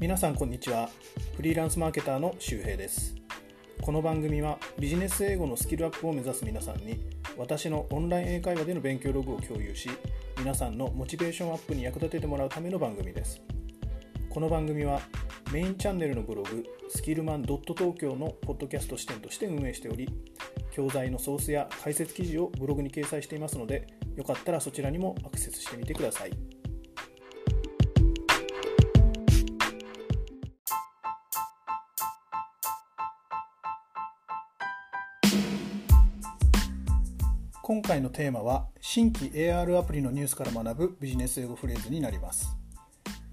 皆さんこんにちは。フリーランスマーケターの周平です。この番組はビジネス英語のスキルアップを目指す皆さんに私のオンライン英会話での勉強ログを共有し皆さんのモチベーションアップに役立ててもらうための番組です。この番組はメインチャンネルのブログスキルマン東京のポッドキャスト視点として運営しており教材のソースや解説記事をブログに掲載していますのでよかったらそちらにもアクセスしてみてください。今回のテーマは新規 AR アプリのニュースから学ぶビジネス英語フレーズになります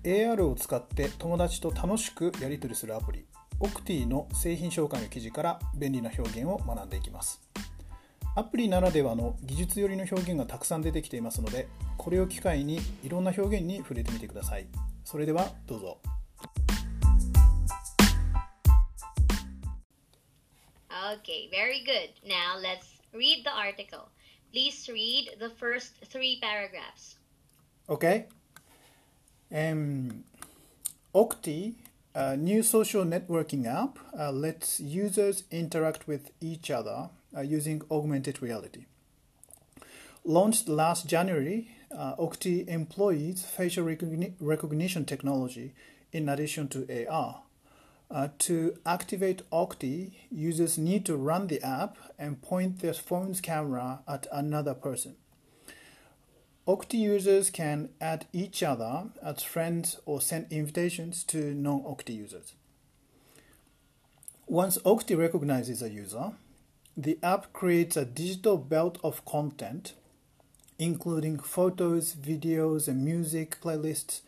AR を使って友達と楽しくやり取りするアプリ Octi の製品紹介の記事から便利な表現を学んでいきますアプリならではの技術寄りの表現がたくさん出てきていますのでこれを機会にいろんな表現に触れてみてくださいそれではどうぞ Okay, very good. Now let's read the article. Please read the first three paragraphs. Okay. Um, Octi, a new social networking app, uh, lets users interact with each other uh, using augmented reality. Launched last January, uh, Octi employs facial recogni- recognition technology in addition to AR. Uh, to activate Octi, users need to run the app and point their phone's camera at another person. Octi users can add each other as friends or send invitations to non Octi users. Once Octi recognizes a user, the app creates a digital belt of content, including photos, videos, and music playlists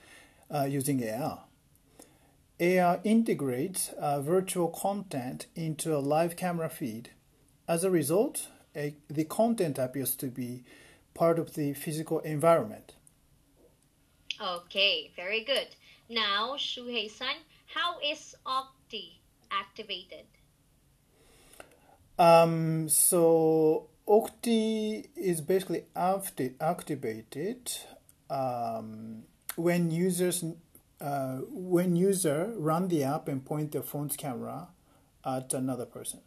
uh, using AR. AR integrates uh, virtual content into a live camera feed. As a result, a, the content appears to be part of the physical environment. Okay, very good. Now, Shuhei-san, how is Octi activated? Um, so Octi is basically acti- activated um, when users uh, when user run the app and point their phone's camera at another person.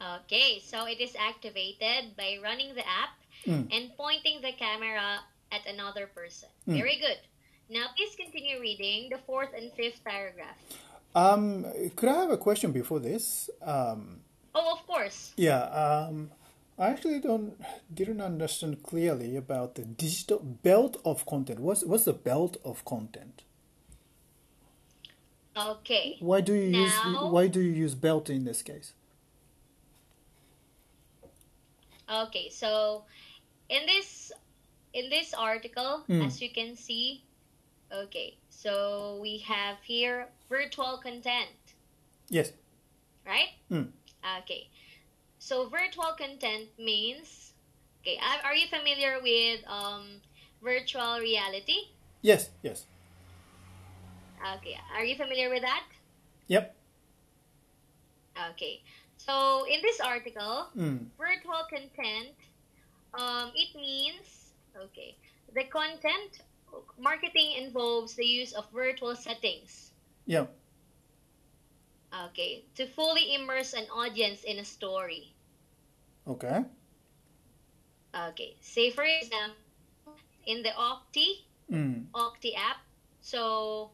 Okay, so it is activated by running the app Mm. and pointing the camera at another person. Very good. Now, please continue reading the fourth and fifth paragraph. Um, could I have a question before this? Um, Oh, of course. yeah, um, I actually don't didn't understand clearly about the digital belt of content. What's what's the belt of content? Okay. Why do you use why do you use belt in this case? Okay, so in this in this article, Mm. as you can see, okay, so we have here virtual content, Yes. right? Mm. Okay. So virtual content means okay, are you familiar with um virtual reality? Yes. Yes. Okay, are you familiar with that? Yep. Okay. So in this article, Mm. virtual content, um, it means okay. The content marketing involves the use of virtual settings. Yeah. Okay, to fully immerse an audience in a story. Okay. Okay, say for example, in the Octi Mm. Octi app, so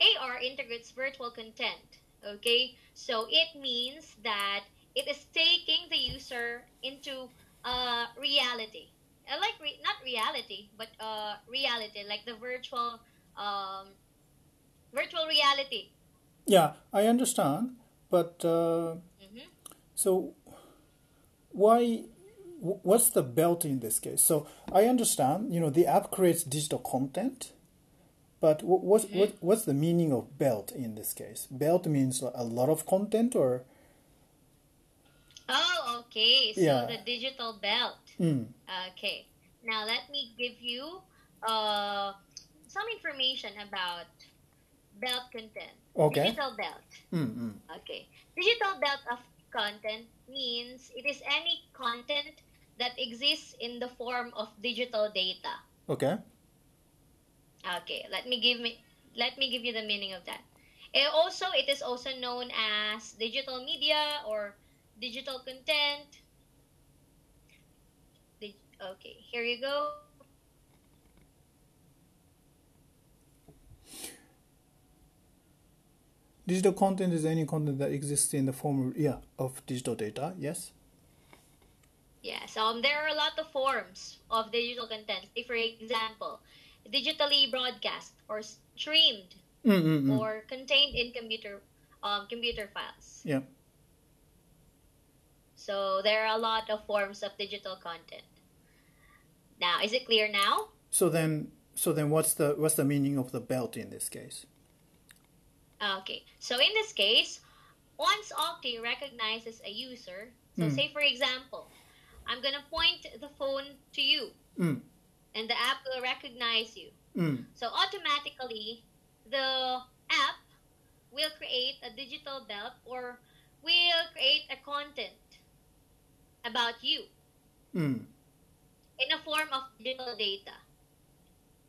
AR integrates virtual content. Okay, so it means that it is taking the user into uh, reality. I like re- not reality, but uh, reality, like the virtual um, virtual reality. Yeah, I understand, but uh, Mhm. so why? What's the belt in this case? So I understand, you know, the app creates digital content, but wh- what's what, what's the meaning of belt in this case? Belt means a lot of content, or Oh, okay. So Yeah. the digital belt. mm, Okay. Now let me give you uh, some information about belt content. Okay. Digital belt. mm, mm. Okay. Digital belt of content means it is any content that exists in the form of digital data. okay, Okay, let me give me let me give you the meaning of that. It also, it is also known as digital media or digital content. Okay, here you go. Digital content is any content that exists in the form of, yeah, of digital data, yes? Yes, um, there are a lot of forms of digital content. Say, for example, digitally broadcast or streamed Mm-mm-mm. or contained in computer um, computer files. Yeah. So there are a lot of forms of digital content. Now, is it clear now? So then, so then, what's the what's the meaning of the belt in this case? Okay. So in this case, once Octi recognizes a user, so Mm. say for example, I'm gonna point the phone to you, Mm. and the app will recognize you. Mm. So automatically, the app will create a digital belt or will create a content about you Mm. in a form of digital data.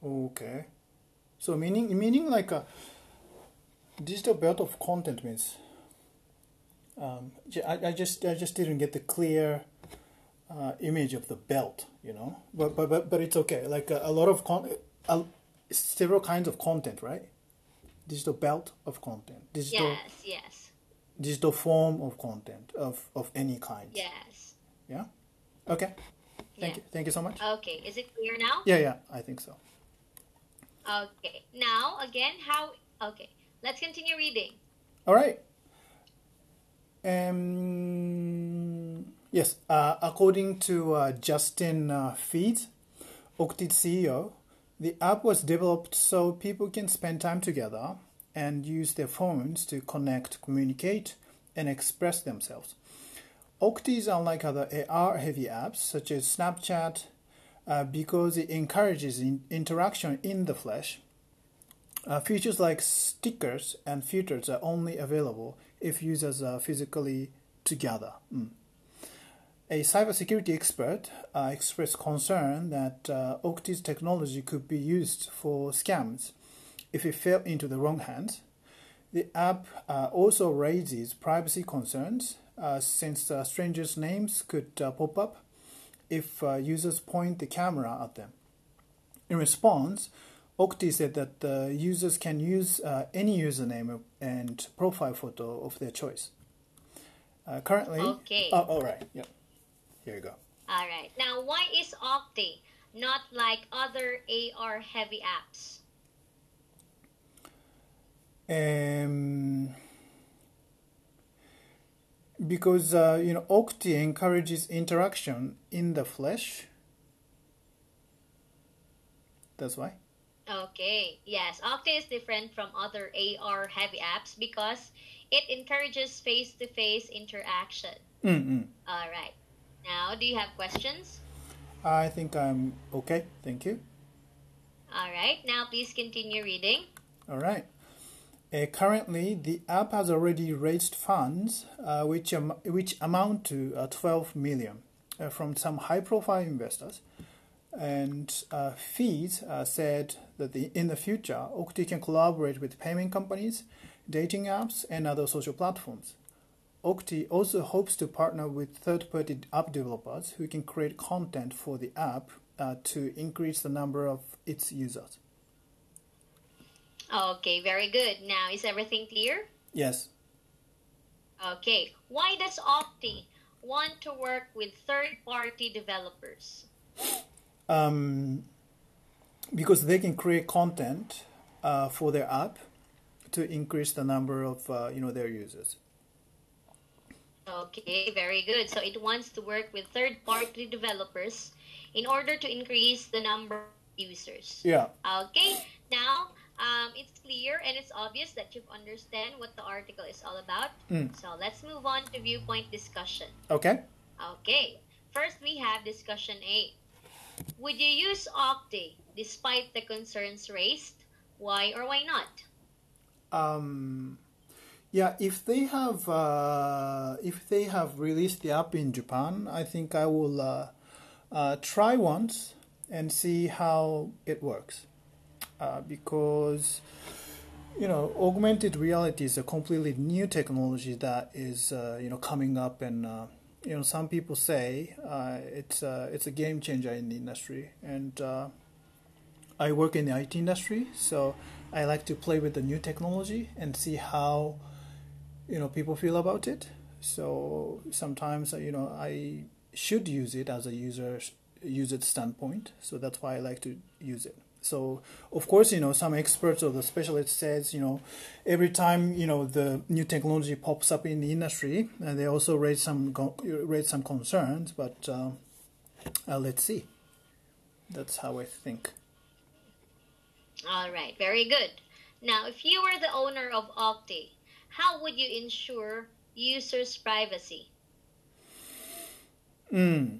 Okay. So meaning meaning like a digital belt of content means. Um, I, I just I just didn't get the clear uh, image of the belt, you know. But but but, but it's okay. Like a, a lot of con, a, several kinds of content, right? Digital belt of content, digital Yes, yes, digital form of content of of any kind. yes. Yeah. Okay. Thank Yeah. you. Thank you so much. Okay, is it clear now? Yeah, yeah. I think so. Okay. Now again, how? Okay, let's continue reading. All right. Um, yes, uh, according to uh, Justin uh, Feed, Octid CEO, the app was developed so people can spend time together and use their phones to connect, communicate, and express themselves. Octi is unlike other AR heavy apps such as Snapchat uh, because it encourages in- interaction in the flesh uh, features like stickers and filters are only available if users are physically together. Mm. A cybersecurity expert uh, expressed concern that uh, Octi's technology could be used for scams if it fell into the wrong hands. The app uh, also raises privacy concerns uh, since uh, strangers' names could uh, pop up if uh, users point the camera at them. In response, Octi said that uh, users can use uh, any username and profile photo of their choice. Uh, currently, Okay. Oh, all right. Yep. Here you go. All right. Now, why is Octi not like other AR heavy apps? Um, because uh, you know, Octi encourages interaction in the flesh. That's why. Okay, yes, Octa is different from other AR heavy apps because it encourages face to face interaction. Mm-mm. All right. Now, do you have questions? I think I'm okay. Thank you. All right. Now, please continue reading. All right. Uh, currently, the app has already raised funds, uh, which am- which amount to uh, 12 million uh, from some high-profile investors. And uh, Feed uh, said that the, in the future, Octi can collaborate with payment companies, dating apps, and other social platforms. Octi also hopes to partner with third-party app developers who can create content for the app uh, to increase the number of its users. Okay, very good. Now, is everything clear? Yes. Okay. Why does Octi want to work with third party developers? um, because they can create content uh, for their app to increase the number of uh, you know their users. Okay, very good. So it wants to work with third party developers in order to increase the number of users. Yeah. Okay, now um, it's clear and it's obvious that you understand what the article is all about. Mm. So let's move on to viewpoint discussion. Okay. Okay, first we have discussion A. Would you use Octi despite the concerns raised? Why or why not? Um, yeah. If they have uh, if they have released the app in Japan, I think I will uh, uh, try once and see how it works. Uh, because you know, augmented reality is a completely new technology that is, uh, you know, coming up, and uh, you know, some people say uh, it's uh, it's a game changer in the industry. And uh, I work in the IT industry, so I like to play with the new technology and see how, you know, people feel about it. So sometimes, you know, I should use it as a user user standpoint. So that's why I like to use it. So of course, you know, some experts or the specialists says, you know, every time you know the new technology pops up in the industry, and they also raise some raise some concerns. But uh, uh, let's see. That's how I think. All right, very good. Now, if you were the owner of Octi, how would you ensure users' privacy? Hmm.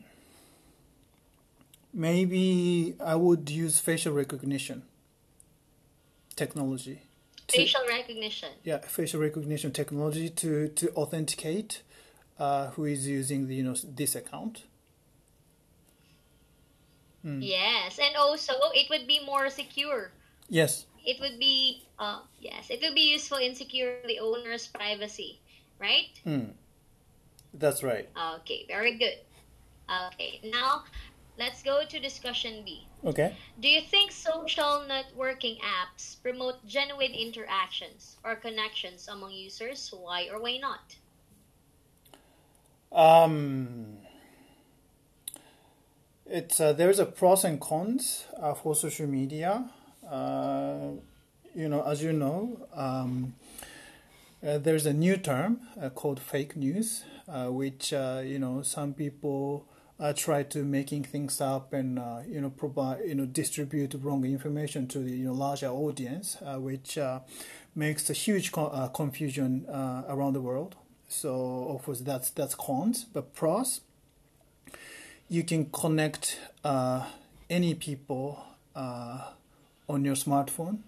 Maybe I would use facial recognition technology. To, facial recognition. Yeah, facial recognition technology to to authenticate uh, who is using the you know this account. Mm. Yes, and also it would be more secure. Yes. It would be uh, yes, it would be useful in securing the owner's privacy, right? Mm. That's right. Okay, very good. Okay, now Let's go to discussion B. Okay. Do you think social networking apps promote genuine interactions or connections among users? Why or why not? Um, it's uh, there's a pros and cons uh, for social media. Uh, you know, as you know, um, uh, there's a new term uh, called fake news, uh, which you know some people uh, try to making things up and uh, you know provide you know distribute wrong information to the you know larger audience, uh, which uh, makes a huge co- uh, confusion uh, around the world. So of course that's that's cons, but pros. You can connect any people on your smartphone,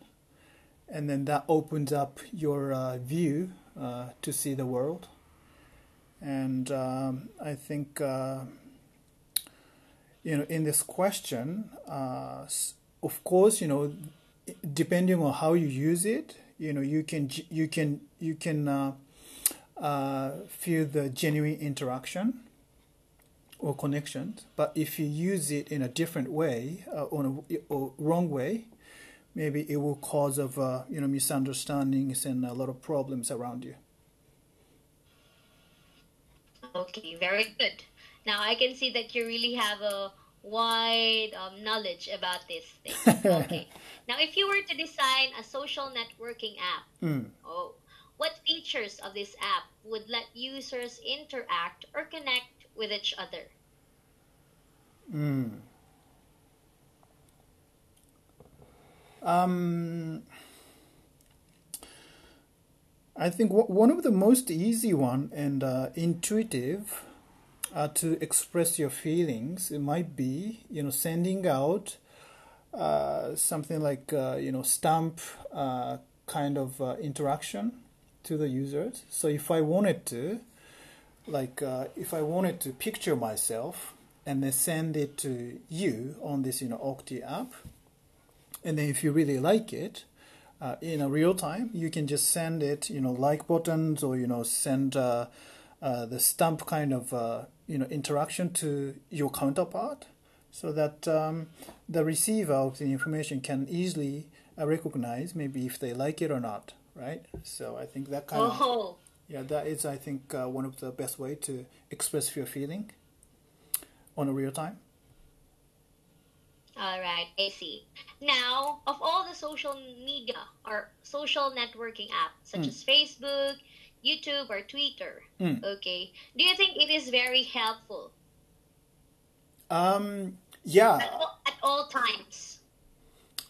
and then that opens up your view to see the world. And um, I think you know, in this question, uh, of course, you know, depending on how you use it, you know, you can you can you can uh, uh, feel the genuine interaction or connections. But if you use it in a different way, uh, on a or wrong way, maybe it will cause of uh, you know misunderstandings and a lot of problems around you. Okay, very good. Now I can see that you really have a wide um, knowledge about this thing. okay. now, if you were to design a social networking app, mm. oh, what features of this app would let users interact or connect with each other? Mm. Um, I think one of the most easy one and uh, intuitive uh, to express your feelings. It might be, you know, sending out uh, something like, uh, you know, stamp uh, kind of uh, interaction to the users. So if I wanted to, like, uh, if I wanted to picture myself and then send it to you on this, you know, Octi app, and then if you really like it, uh, in a real time, you can just send it, you know, like buttons or you know, send uh, uh, the stamp kind of you know interaction to your counterpart, so that um, the receiver of the information can easily uh, recognize maybe if they like it or not, right? So I think that kind oh. of yeah, that is I think uh, one of the best way to express your feeling on a real time. All right, I see. Now, of all the social media or social networking apps such mm. as Facebook, YouTube or Twitter. Mm. Okay. Do you think it is very helpful? Um, yeah. At all, at all times.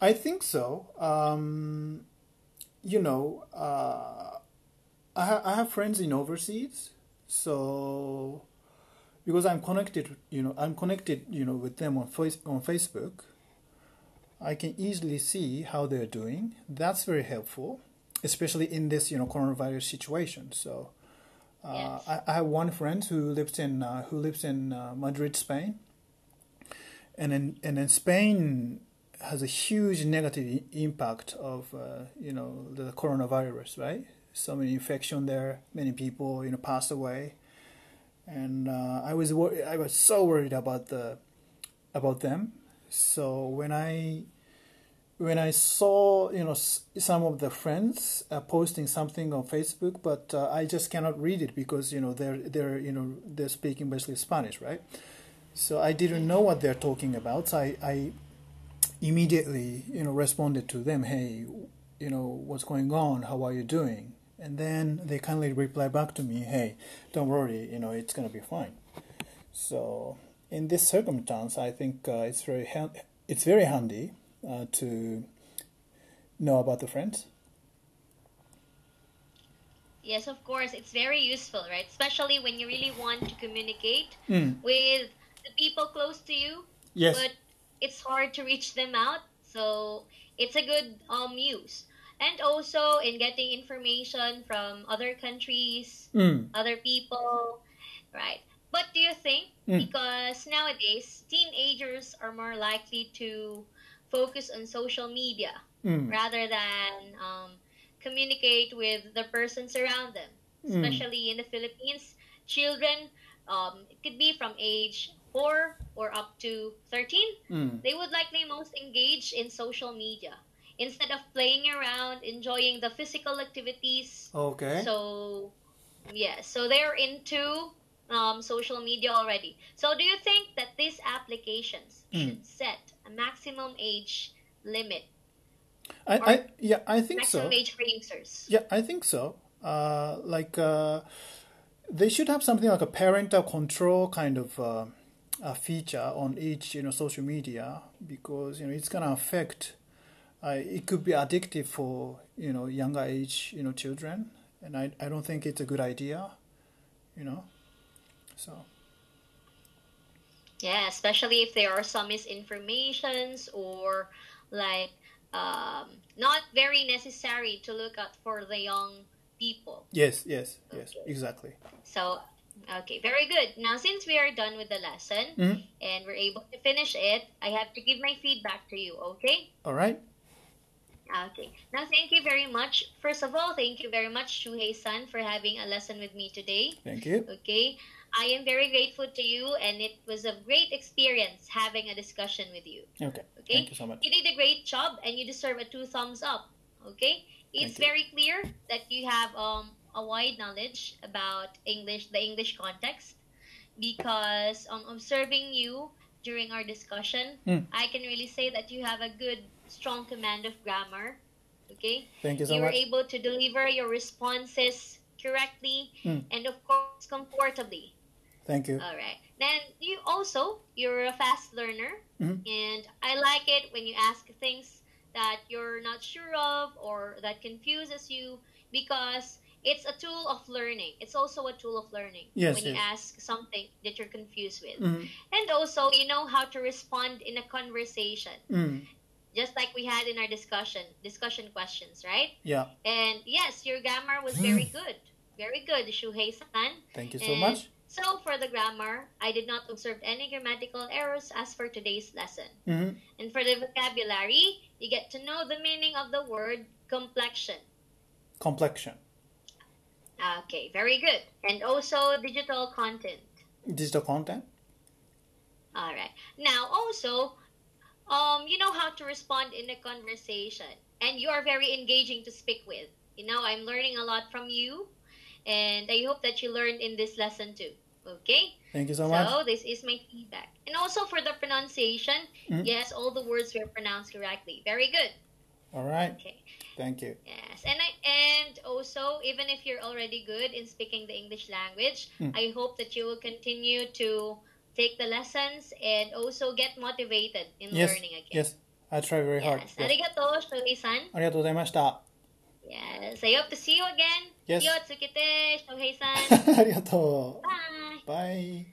I think so. Um, you know, uh, I, ha- I have friends in overseas, so because I'm connected, you know, I'm connected, you know, with them on face- on Facebook. I can easily see how they're doing. That's very helpful especially in this you know coronavirus situation. So uh, yes. I, I, have one friend who lives in uh, who lives in uh, Madrid, Spain, and in and in Spain, has a huge negative impact of uh, you know the coronavirus, right? So many infection there, many people you know passed away, and uh, I was wor- I was so worried about the about them. So when I when I saw you know some of the friends uh, posting something on Facebook, but uh, I just cannot read it because you know they're they're you know they're speaking basically Spanish, right? So I didn't know what they're talking about. So I, I immediately you know responded to them, hey, you know what's going on? How are you doing? And then they kindly reply back to me, hey, don't worry, you know it's gonna be fine. So in this circumstance, I think uh, it's very it's very handy uh, to know about the friends. Yes, of course, it's very useful, right? Especially when you really want to communicate Mm. with the people close to you, Yes. but it's hard to reach them out. So it's a good um use. And also in getting information from other countries, Mm. other people, right? But do you think Mm. because nowadays teenagers are more likely to focus on social media Mm. rather than um, communicate with the persons around them. Mm. Especially in the Philippines, children, um, it could be from age 4 or up to 13, Mm. they would likely most engage in social media instead of playing around, enjoying the physical activities. Okay. So, yeah, so they're into um, social media already. So, do you think that these applications Mm. should set maximum age limit, I, I yeah I think so. maximum age for users? Yeah, I think so. Uh, like uh, they should have something like a parental control kind of uh, a feature on each you know social media because you know it's gonna affect. Uh, it could be addictive for you know younger age you know children, and I I don't think it's a good idea, you know. So Yeah, especially if there are some misinformations or like um, not very necessary to look at for the young people. yes, yes, yes, exactly. So, okay, very good. Now, since we are done with the lesson Mhm. and we're able to finish it, I have to give my feedback to you, okay? All right. Okay. Now, thank you very much. First of all, thank you very much, Shuhei-san, for having a lesson with me today. Thank you. Okay. I am very grateful to you, and it was a great experience having a discussion with you. Okay. Okay. Thank you so much. You did a great job, and you deserve a two thumbs up. Okay. It's very clear that you have um, a wide knowledge about English, the English context, because um, observing you during our discussion, Hmm. I can really say that you have a good, strong command of grammar. Okay Thank you so you were able to deliver your responses correctly Mm. and of course comfortably Thank you. all right then you also you're a fast learner Mhm. and i like it when you ask things that you're not sure of or that confuses you because it's a tool of learning it's also a tool of learning Yes, when you ask something that you're confused with Mm. and also you know how to respond in a conversation Mm. just like we had in our discussion discussion questions right Yeah. and yes, your grammar was very good. Very good, Shuhei-san. Thank you so And much. So for the grammar, I did not observe any grammatical errors as for today's lesson. hmm And for the vocabulary, you get to know the meaning of the word complexion. Complexion. Okay, very good. And also digital content. Digital content. All right. Now, also, um, you know how to respond in a conversation, and you are very engaging to speak with. You know, I'm learning a lot from you, and I hope that you learned in this lesson too. Okay? Thank you so, much. So, this is my feedback. And also for the pronunciation, mm-hmm. yes, all the words were pronounced correctly. Very good. All right. Okay. Thank you. Yes, and I and also even if you're already good in speaking the English language, mm. I hope that you will continue to take the lessons and also get motivated in yes. learning again. Yes, I try very yes. hard. Yes. Arigato, Shohei-san. Arigato gozaimasu. Yes, I hope to see you again. yes. けて、翔平さん。ありがとう。バイ